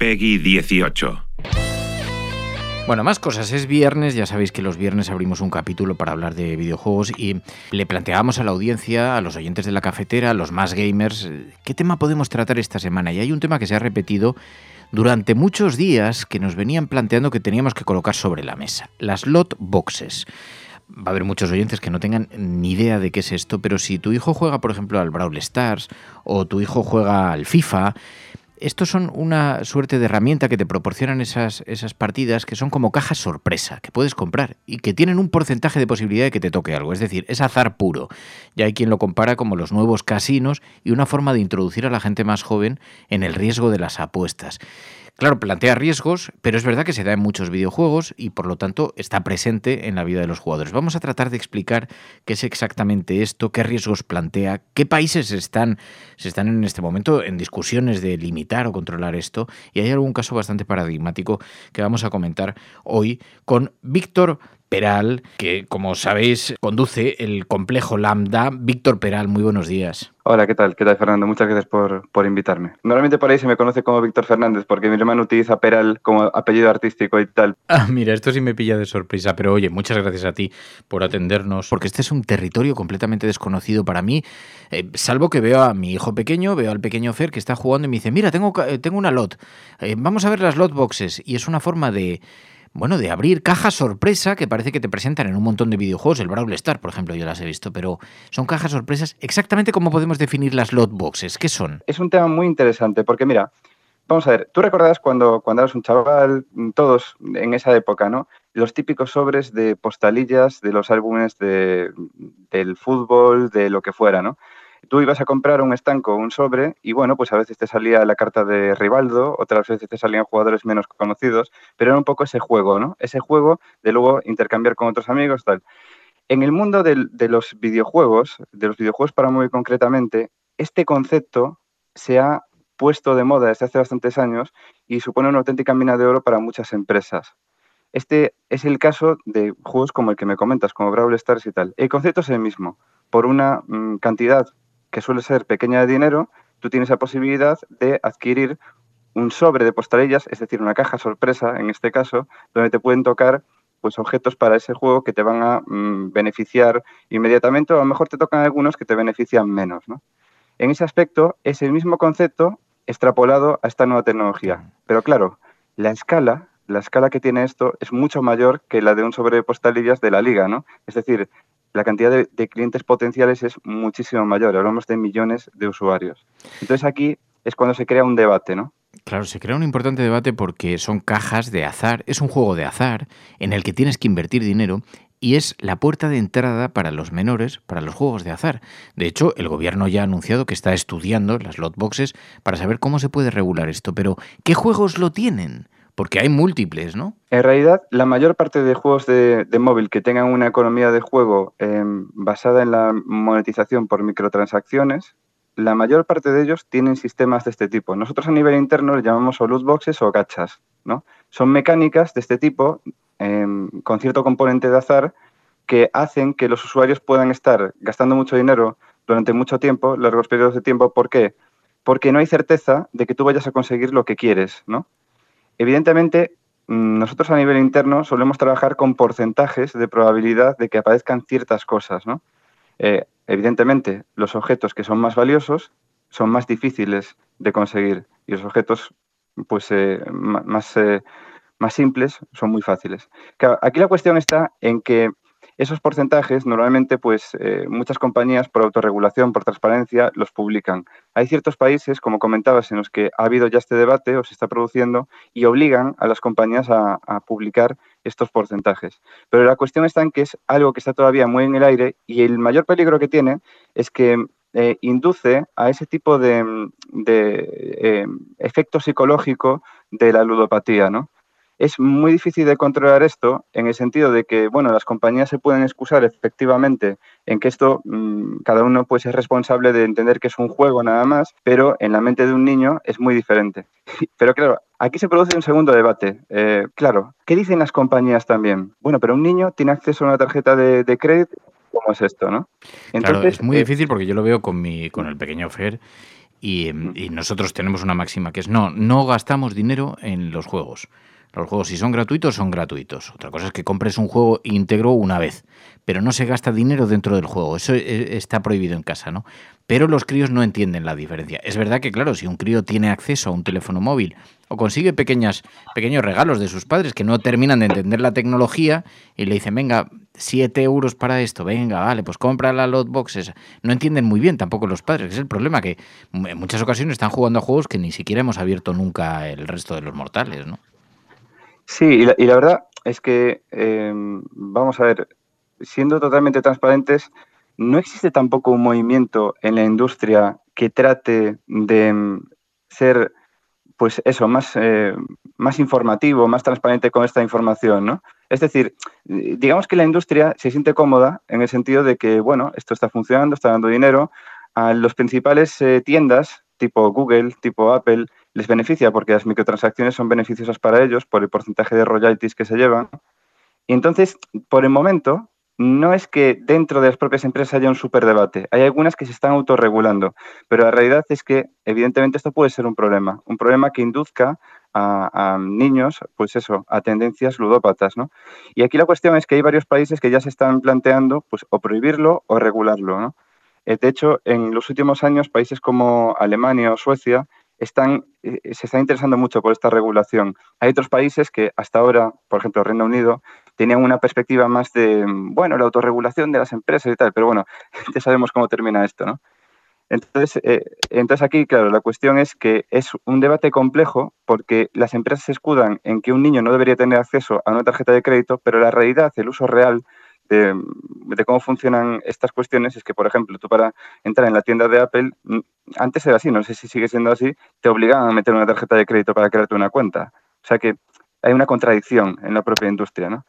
Peggy 18. Bueno, más cosas. Es viernes, ya sabéis que los viernes abrimos un capítulo para hablar de videojuegos y le planteábamos a la audiencia, a los oyentes de la cafetera, a los más gamers, qué tema podemos tratar esta semana. Y hay un tema que se ha repetido durante muchos días que nos venían planteando que teníamos que colocar sobre la mesa. Las lot boxes. Va a haber muchos oyentes que no tengan ni idea de qué es esto, pero si tu hijo juega, por ejemplo, al Brawl Stars o tu hijo juega al FIFA, estos son una suerte de herramienta que te proporcionan esas, esas partidas que son como cajas sorpresa, que puedes comprar y que tienen un porcentaje de posibilidad de que te toque algo. Es decir, es azar puro. Ya hay quien lo compara como los nuevos casinos y una forma de introducir a la gente más joven en el riesgo de las apuestas. Claro, plantea riesgos, pero es verdad que se da en muchos videojuegos y por lo tanto está presente en la vida de los jugadores. Vamos a tratar de explicar qué es exactamente esto, qué riesgos plantea, qué países están, se están en este momento en discusiones de limitar o controlar esto y hay algún caso bastante paradigmático que vamos a comentar hoy con Víctor Peral, que como sabéis conduce el complejo Lambda. Víctor Peral, muy buenos días. Hola, ¿qué tal? ¿Qué tal, Fernando? Muchas gracias por, por invitarme. Normalmente por ahí se me conoce como Víctor Fernández, porque mi hermano utiliza Peral como apellido artístico y tal. Ah, mira, esto sí me pilla de sorpresa, pero oye, muchas gracias a ti por atendernos, porque este es un territorio completamente desconocido para mí, eh, salvo que veo a mi hijo pequeño, veo al pequeño Fer que está jugando y me dice, mira, tengo, tengo una lot, eh, vamos a ver las lot boxes, y es una forma de bueno, de abrir cajas sorpresa que parece que te presentan en un montón de videojuegos. El Brawl Star, por ejemplo, yo las he visto, pero son cajas sorpresas. Exactamente cómo podemos definir las lot boxes. ¿Qué son? Es un tema muy interesante porque, mira, vamos a ver, tú recordarás cuando, cuando eras un chaval, todos en esa época, ¿no? Los típicos sobres de postalillas de los álbumes de, del fútbol, de lo que fuera, ¿no? Tú ibas a comprar un estanco, un sobre, y bueno, pues a veces te salía la carta de Rivaldo, otras veces te salían jugadores menos conocidos, pero era un poco ese juego, ¿no? Ese juego de luego intercambiar con otros amigos, tal. En el mundo de los videojuegos, de los videojuegos para móvil concretamente, este concepto se ha puesto de moda desde hace bastantes años y supone una auténtica mina de oro para muchas empresas. Este es el caso de juegos como el que me comentas, como Brawl Stars y tal. El concepto es el mismo. Por una mm, cantidad que suele ser pequeña de dinero, tú tienes la posibilidad de adquirir un sobre de postalillas, es decir, una caja sorpresa en este caso, donde te pueden tocar pues objetos para ese juego que te van a mm, beneficiar inmediatamente o a lo mejor te tocan algunos que te benefician menos. En ese aspecto es el mismo concepto extrapolado a esta nueva tecnología. Pero claro, la escala, la escala que tiene esto es mucho mayor que la de un sobre de postalillas de la liga, ¿no? Es decir, la cantidad de, clientes potenciales es muchísimo mayor, hablamos de millones de usuarios. Entonces aquí es cuando se crea un debate, ¿no? Claro, se crea un importante debate porque son cajas de azar, es un juego de azar en el que tienes que invertir dinero y es la puerta de entrada para los menores para los juegos de azar. De hecho, el gobierno ya ha anunciado que está estudiando las lot boxes para saber cómo se puede regular esto, pero ¿qué juegos lo tienen? Porque hay múltiples, ¿no? En realidad, la mayor parte de juegos de, móvil que tengan una economía de juego em, basada en la monetización por microtransacciones, la mayor parte de ellos tienen sistemas de este tipo. Nosotros a nivel interno le llamamos o loot boxes o gachas, ¿no? Son mecánicas de este tipo em, con cierto componente de azar que hacen que los usuarios puedan estar gastando mucho dinero durante mucho tiempo, largos periodos de tiempo. ¿Por qué? Porque no hay certeza de que tú vayas a conseguir lo que quieres, ¿no? Evidentemente, mm, nosotros a nivel interno solemos trabajar con porcentajes de probabilidad de que aparezcan ciertas cosas. Eh, evidentemente, los objetos que son más valiosos son más difíciles de conseguir y los objetos pues más, más simples son muy fáciles. aquí la cuestión está en que esos porcentajes normalmente, pues eh, muchas compañías por autorregulación, por transparencia, los publican. Hay ciertos países, como comentabas, en los que ha habido ya este debate o se está produciendo y obligan a las compañías a, publicar estos porcentajes. Pero la cuestión está en que es algo que está todavía muy en el aire y el mayor peligro que tiene es que eh, induce a ese tipo de, eh, efecto psicológico de la ludopatía, ¿no? Es muy difícil de controlar esto en el sentido de que, bueno, las compañías se pueden excusar efectivamente en que esto, mm, cada uno puede ser responsable de entender que es un juego nada más, pero en la mente de un niño es muy diferente. Pero claro, aquí se produce un segundo debate. Eh, claro, ¿qué dicen las compañías también? Bueno, pero un niño tiene acceso a una tarjeta de, crédito, ¿cómo es esto, no? claro, es muy eh, difícil porque yo lo veo con, mi, con el pequeño Fer y, y nosotros tenemos una máxima que es no, no gastamos dinero en los juegos. Los juegos, si son gratuitos, son gratuitos. Otra cosa es que compres un juego íntegro una vez, pero no se gasta dinero dentro del juego. Eso eh, está prohibido en casa, ¿no? Pero los críos no entienden la diferencia. Es verdad que, claro, si un crío tiene acceso a un teléfono móvil o consigue pequeñas, pequeños regalos de sus padres que no terminan de entender la tecnología y le dicen, venga, 7 euros para esto, venga, vale, pues compra la lot boxes. No entienden muy bien tampoco los padres, es el problema, que en muchas ocasiones están jugando a juegos que ni siquiera hemos abierto nunca el resto de los mortales, ¿no? Sí, y la, verdad es que, em, vamos a ver, siendo totalmente transparentes, no existe tampoco un movimiento en la industria que trate de em, ser, pues eso, más, eh, más informativo, más transparente con esta información, ¿no? Es decir, digamos que la industria se siente cómoda en el sentido de que, bueno, esto está funcionando, está dando dinero. A los principales eh, tiendas, tipo Google, tipo Apple, les beneficia porque las microtransacciones son beneficiosas para ellos por el porcentaje de royalties que se llevan. Y entonces, por el momento, no es que dentro de las propias empresas haya un superdebate. Hay algunas que se están autorregulando, pero la realidad es que, evidentemente, esto puede ser un problema. Un problema que induzca a, niños, pues eso, a tendencias ludópatas, ¿no? Y aquí la cuestión es que hay varios países que ya se están planteando, pues, o prohibirlo o regularlo, ¿no? Eh, de hecho, en los últimos años, países como Alemania o Suecia están, eh, se están interesando mucho por esta regulación. Hay otros países que hasta ahora, por ejemplo, Reino Unido, tenían una perspectiva más de, bueno, la autorregulación de las empresas y tal, pero bueno, ya sabemos cómo termina esto, ¿no? Entonces, eh, entonces aquí, claro, la cuestión es que es un debate complejo porque las empresas escudan en que un niño no debería tener acceso a una tarjeta de crédito, pero la realidad, el uso real de, cómo funcionan estas cuestiones es que, por ejemplo, tú para entrar en la tienda de Apple, antes era así, no sé si sigue siendo así, te obligaban a meter una tarjeta de crédito para crearte una cuenta. O sea que hay una contradicción en la propia industria, ¿no?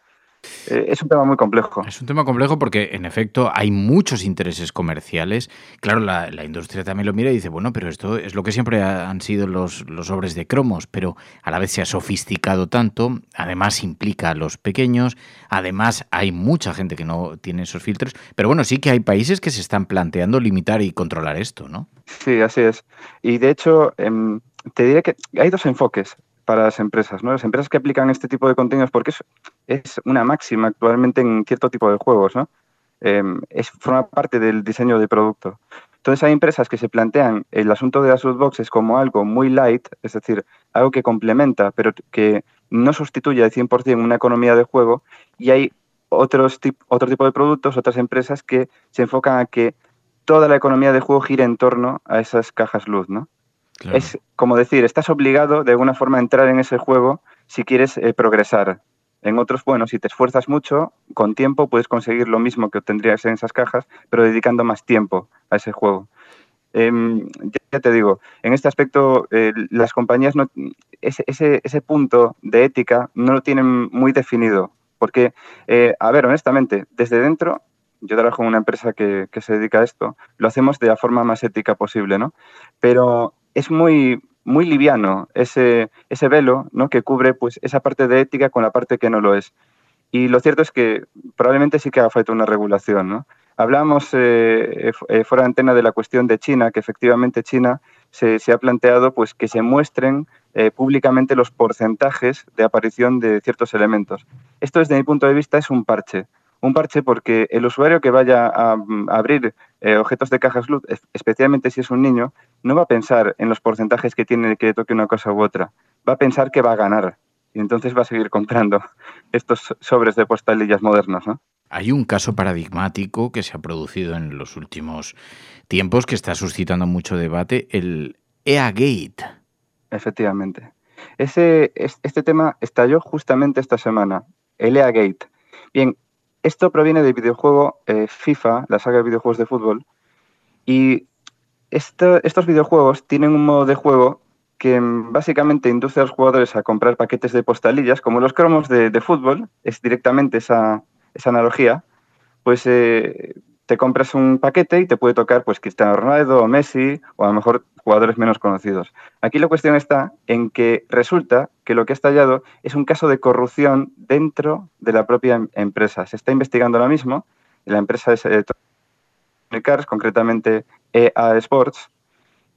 Eh, es un tema muy complejo. Es un tema complejo porque, en efecto, hay muchos intereses comerciales. Claro, la, industria también lo mira y dice, bueno, pero esto es lo que siempre han sido los, los sobres de cromos, pero a la vez se ha sofisticado tanto, además implica a los pequeños, además hay mucha gente que no tiene esos filtros, pero bueno, sí que hay países que se están planteando limitar y controlar esto, ¿no? Sí, así es. Y de hecho, em, te diré que hay dos enfoques para las empresas, ¿no? Las empresas que aplican este tipo de contenidos, porque es, es una máxima actualmente en cierto tipo de juegos, ¿no? Em, es, forma parte del diseño de producto. Entonces hay empresas que se plantean el asunto de las lootboxes como algo muy light, es decir, algo que complementa, pero que no sustituye al 100% una economía de juego, y hay otros otro tipo de productos, otras empresas que se enfocan a que toda la economía de juego gire en torno a esas cajas luz, ¿no? Es como decir, estás obligado de alguna forma a entrar en ese juego si quieres eh, progresar. En otros, bueno, si te esfuerzas mucho, con tiempo puedes conseguir lo mismo que obtendrías en esas cajas, pero dedicando más tiempo a ese juego. Em, ya te digo, en este aspecto eh, las compañías no, ese, ese, punto de ética no lo tienen muy definido. Porque, eh, a ver, honestamente, desde dentro, yo trabajo en una empresa que, que, se dedica a esto, lo hacemos de la forma más ética posible, ¿no? Pero es muy, muy liviano ese, ese velo ¿no? que cubre pues, esa parte de ética con la parte que no lo es. Y lo cierto es que probablemente sí que haga falta una regulación. ¿no? Hablamos eh, eh, fuera de antena de la cuestión de China, que efectivamente China se, se ha planteado pues, que se muestren eh, públicamente los porcentajes de aparición de ciertos elementos. Esto desde mi punto de vista es un parche un parche porque el usuario que vaya a, mm, abrir eh, objetos de cajas luz, especialmente si es un niño, no va a pensar en los porcentajes que tiene que toque una cosa u otra. va a pensar que va a ganar y entonces va a seguir comprando estos sobres de postalillas modernos. ¿no? Hay un caso paradigmático que se ha producido en los últimos tiempos que está suscitando mucho debate, el EA Gate. Efectivamente. Ese, este tema estalló justamente esta semana, el EA Gate. Bien, esto proviene del videojuego eh, FIFA, la saga de videojuegos de fútbol, y estos videojuegos tienen un modo de juego que mm, básicamente induce a los jugadores a comprar paquetes de postalillas, como los cromos de, fútbol, es directamente esa, analogía, pues eh, te compras un paquete y te puede tocar pues Cristiano Ronaldo o Messi o a lo mejor jugadores menos conocidos. Aquí la cuestión está en que resulta que lo que ha estallado es un caso de corrupción dentro de la propia em-, empresa. Se está investigando ahora mismo, la empresa es Electronic Arts, concretamente EA Sports,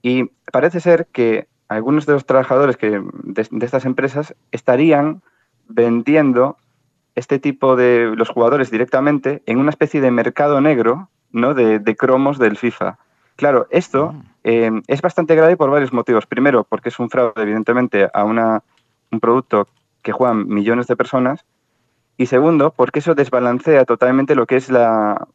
y parece ser que algunos de los trabajadores que, de, estas empresas estarían vendiendo este tipo de los jugadores directamente en una especie de mercado negro ¿no? de, cromos del FIFA. Claro, esto mm. eh, es bastante grave por varios motivos. Primero, porque es un fraude, evidentemente, a una, un producto que juegan millones de personas. Y segundo, porque eso desbalancea totalmente lo que es la,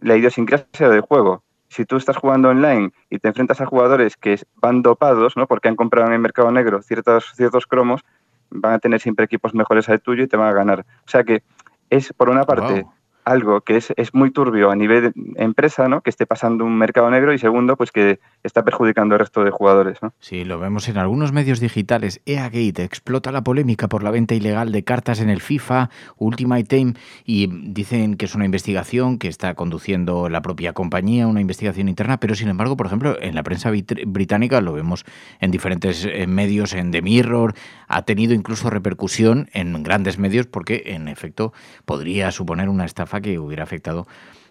la idiosincrasia del juego si tú estás jugando online y te enfrentas a jugadores que van dopados, ¿no? porque han comprado en el mercado negro ciertos, ciertos cromos, van a tener siempre equipos mejores al tuyo y te van a ganar. O sea que es, por una parte, algo que es, es, muy turbio a nivel empresa, ¿no? Que esté pasando un mercado negro y segundo, pues que está perjudicando al resto de jugadores, ¿no? Sí, lo vemos en algunos medios digitales. EA Gate explota la polémica por la venta ilegal de cartas en el FIFA Ultimate Team y dicen que es una investigación que está conduciendo la propia compañía, una investigación interna, pero sin embargo, por ejemplo, en la prensa británica lo vemos en diferentes eh, medios, en The Mirror, ha tenido incluso repercusión en grandes medios porque en efecto podría suponer una estafa que hubiera afectado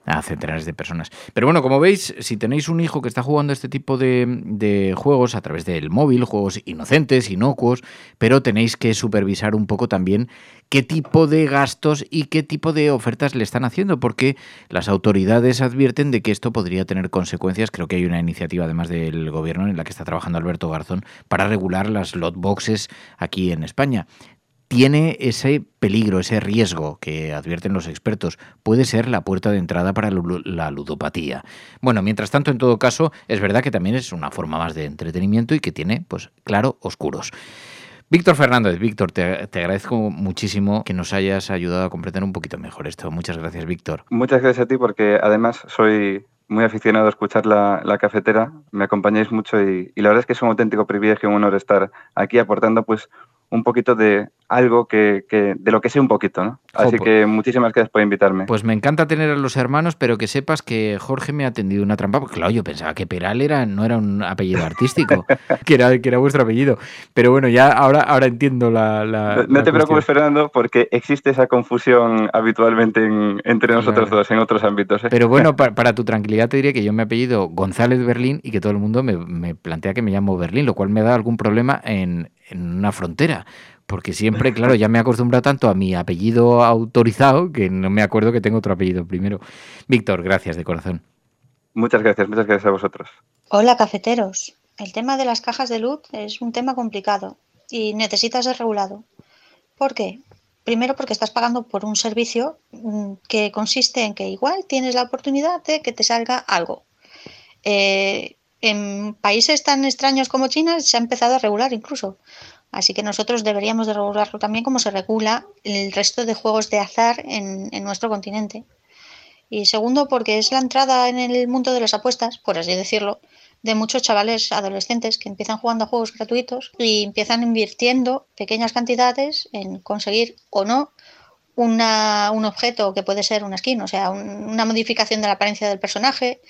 a centenares de personas. Pero bueno, como veis, si tenéis un hijo que está jugando este tipo de, juegos a través del móvil, juegos inocentes, inocuos, pero tenéis que supervisar un poco también qué tipo de gastos y qué tipo de ofertas le están haciendo, porque las autoridades advierten de que esto podría tener consecuencias. Creo que hay una iniciativa, además del gobierno, en la que está trabajando Alberto Garzón, para regular las lot boxes aquí en España tiene ese peligro, ese riesgo que advierten los expertos. Puede ser la puerta de entrada para la ludopatía. Bueno, mientras tanto, en todo caso, es verdad que también es una forma más de entretenimiento y que tiene, pues, claro, oscuros. Víctor Fernández, Víctor, te, agradezco muchísimo que nos hayas ayudado a comprender un poquito mejor esto. Muchas gracias, Víctor. Muchas gracias a ti porque además soy muy aficionado a escuchar la, cafetera, me acompañáis mucho y, y, la verdad es que es un auténtico privilegio y un honor estar aquí aportando pues un poquito de algo que, de lo que sé un poquito, ¿no? Así pues que muchísimas gracias por invitarme. Pues me encanta tener a los hermanos, pero que sepas que Jorge me ha tendido una trampa, porque claro, yo pensaba que Peral era, no era un apellido artístico, que, era, que era vuestro apellido. Pero bueno, ya ahora, ahora entiendo la... no, te preocupes, Fernando, porque existe esa confusión habitualmente entre nosotros dos en otros ámbitos. ¿eh? Pero bueno, para, tu tranquilidad te diré que yo me apellido González Berlín y que todo el mundo me, me plantea que me llamo Berlín, lo cual me da algún problema en, en una frontera. Porque siempre, claro, ya me he acostumbrado tanto a mi apellido autorizado que no me acuerdo que tengo otro apellido primero. Víctor, gracias de corazón. Muchas gracias, muchas gracias a vosotros. Hola, cafeteros. El tema de las cajas de luz es un tema complicado y necesita ser regulado. ¿Por qué? Primero porque estás pagando por un servicio mm, que consiste en que igual tienes la oportunidad de que te salga algo. Eh, en países tan extraños como China se ha empezado a regular incluso. Así que nosotros deberíamos de regularlo también como se regula el resto de juegos de azar en, nuestro continente. Y segundo, porque es la entrada en el mundo de las apuestas, por así decirlo, de muchos chavales adolescentes que empiezan jugando a juegos gratuitos y empiezan invirtiendo pequeñas cantidades en conseguir o no una, un objeto que puede ser una skin, o sea, una modificación de la apariencia del personaje.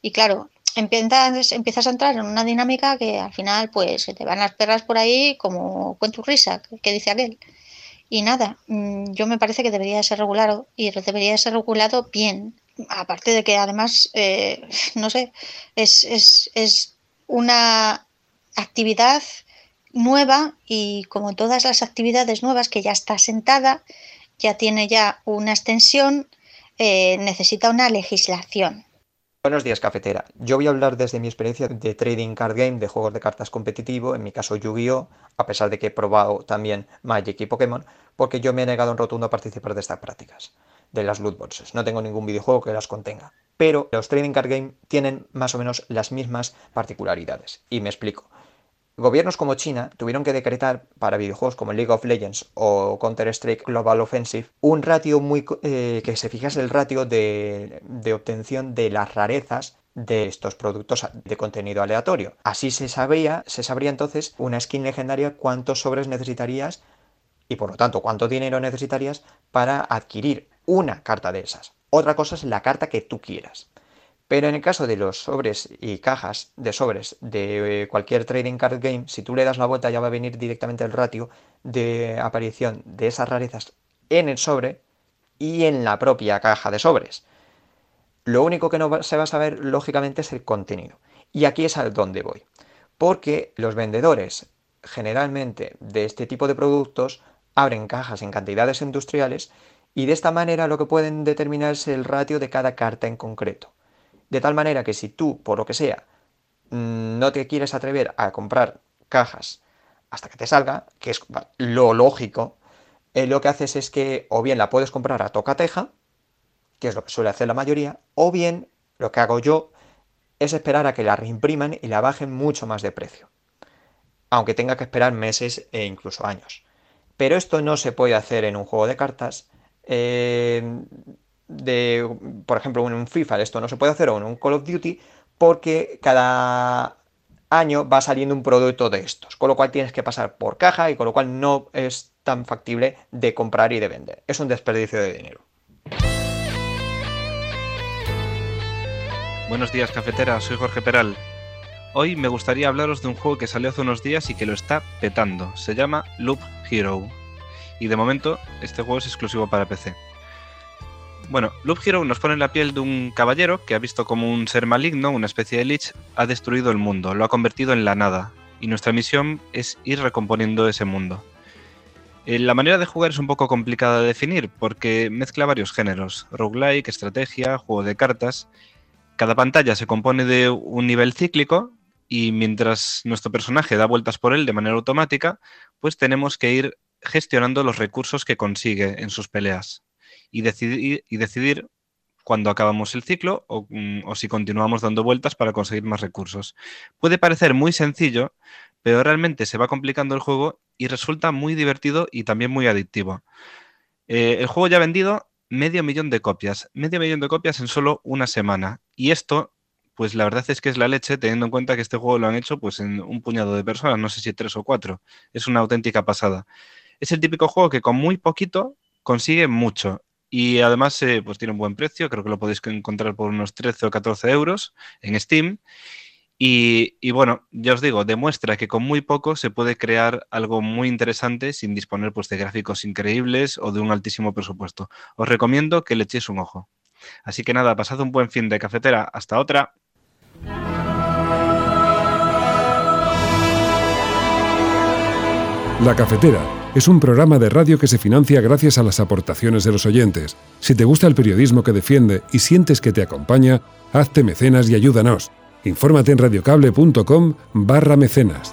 Y claro, empiezas, empiezas a entrar en una dinámica que al final pues se te van las perras por ahí como cuento risa, que dice aquel. Y nada, mm, yo me parece que debería ser regulado y debería ser regulado bien. Aparte de que además, eh, no sé, es, es, es una actividad nueva y como todas las actividades nuevas que ya está sentada, ya tiene ya una extensión, eh, necesita una legislación Buenos días, cafetera. Yo voy a hablar desde mi experiencia de trading card game, de juegos de cartas competitivo, en mi caso Yu-Gi-Oh!, a pesar de que he probado también Magic y Pokémon, porque yo me he negado en rotundo a participar de estas prácticas, de las loot boxes. No tengo ningún videojuego que las contenga. Pero los trading card game tienen más o menos las mismas particularidades. Y me explico. Gobiernos como China tuvieron que decretar para videojuegos como League of Legends o Counter-Strike Global Offensive un ratio muy eh, que se fijase el ratio de, de obtención de las rarezas de estos productos de contenido aleatorio. Así se sabría, se sabría entonces una skin legendaria cuántos sobres necesitarías y por lo tanto cuánto dinero necesitarías para adquirir una carta de esas. Otra cosa es la carta que tú quieras. Pero en el caso de los sobres y cajas de sobres de eh, cualquier trading card game, si tú le das la vuelta ya va a venir directamente el ratio de aparición de esas rarezas en el sobre y en la propia caja de sobres. Lo único que no se va a saber, lógicamente, es el contenido. Y aquí es al donde voy. Porque los vendedores, generalmente, de este tipo de productos, abren cajas en cantidades industriales y de esta manera lo que pueden determinar es el ratio de cada carta en concreto. De tal manera que si tú, por lo que sea, mm, no te quieres atrever a comprar cajas hasta que te salga, que es lo lógico, eh, lo que haces es que o bien la puedes comprar a tocateja, que es lo que suele hacer la mayoría, o bien lo que hago yo es esperar a que la reimpriman y la bajen mucho más de precio. Aunque tenga que esperar meses e incluso años. Pero esto no se puede hacer en un juego de cartas. Eh, de, por ejemplo, en un FIFA esto no se puede hacer o en un Call of Duty porque cada año va saliendo un producto de estos, con lo cual tienes que pasar por caja y con lo cual no es tan factible de comprar y de vender. Es un desperdicio de dinero. Buenos días, cafetera. Soy Jorge Peral. Hoy me gustaría hablaros de un juego que salió hace unos días y que lo está petando. Se llama Loop Hero. Y de momento, este juego es exclusivo para PC. Bueno, Loop Hero nos pone en la piel de un caballero que ha visto como un ser maligno, una especie de lich, ha destruido el mundo, lo ha convertido en la nada. Y nuestra misión es ir recomponiendo ese mundo. Eh, la manera de jugar es un poco complicada de definir porque mezcla varios géneros, roguelike, estrategia, juego de cartas. Cada pantalla se compone de un nivel cíclico y mientras nuestro personaje da vueltas por él de manera automática, pues tenemos que ir gestionando los recursos que consigue en sus peleas y decidir, cuando acabamos el ciclo mm, o, si continuamos dando vueltas para conseguir más recursos. Puede parecer muy sencillo, pero realmente se va complicando el juego y resulta muy divertido y también muy adictivo. Eh, el juego ya ha vendido medio millón de copias, medio millón de copias en solo una semana. Y esto, pues la verdad es que es la leche, teniendo en cuenta que este juego lo han hecho pues en un puñado de personas, no sé si tres o cuatro. Es una auténtica pasada. Es el típico juego que con muy poquito consigue mucho y además eh, pues tiene un buen precio, creo que lo podéis encontrar por unos 13 o 14 euros en Steam. Y, bueno, ya os digo, demuestra que con muy poco se puede crear algo muy interesante sin disponer pues, de gráficos increíbles o de un altísimo presupuesto. Os recomiendo que le echéis un ojo. Así que nada, pasad un buen fin de cafetera. Hasta otra. La cafetera es un programa de radio que se financia gracias a las aportaciones de los oyentes. Si te gusta el periodismo que defiende y sientes que te acompaña, hazte mecenas y ayúdanos. Infórmate en radiocable.com barra mecenas.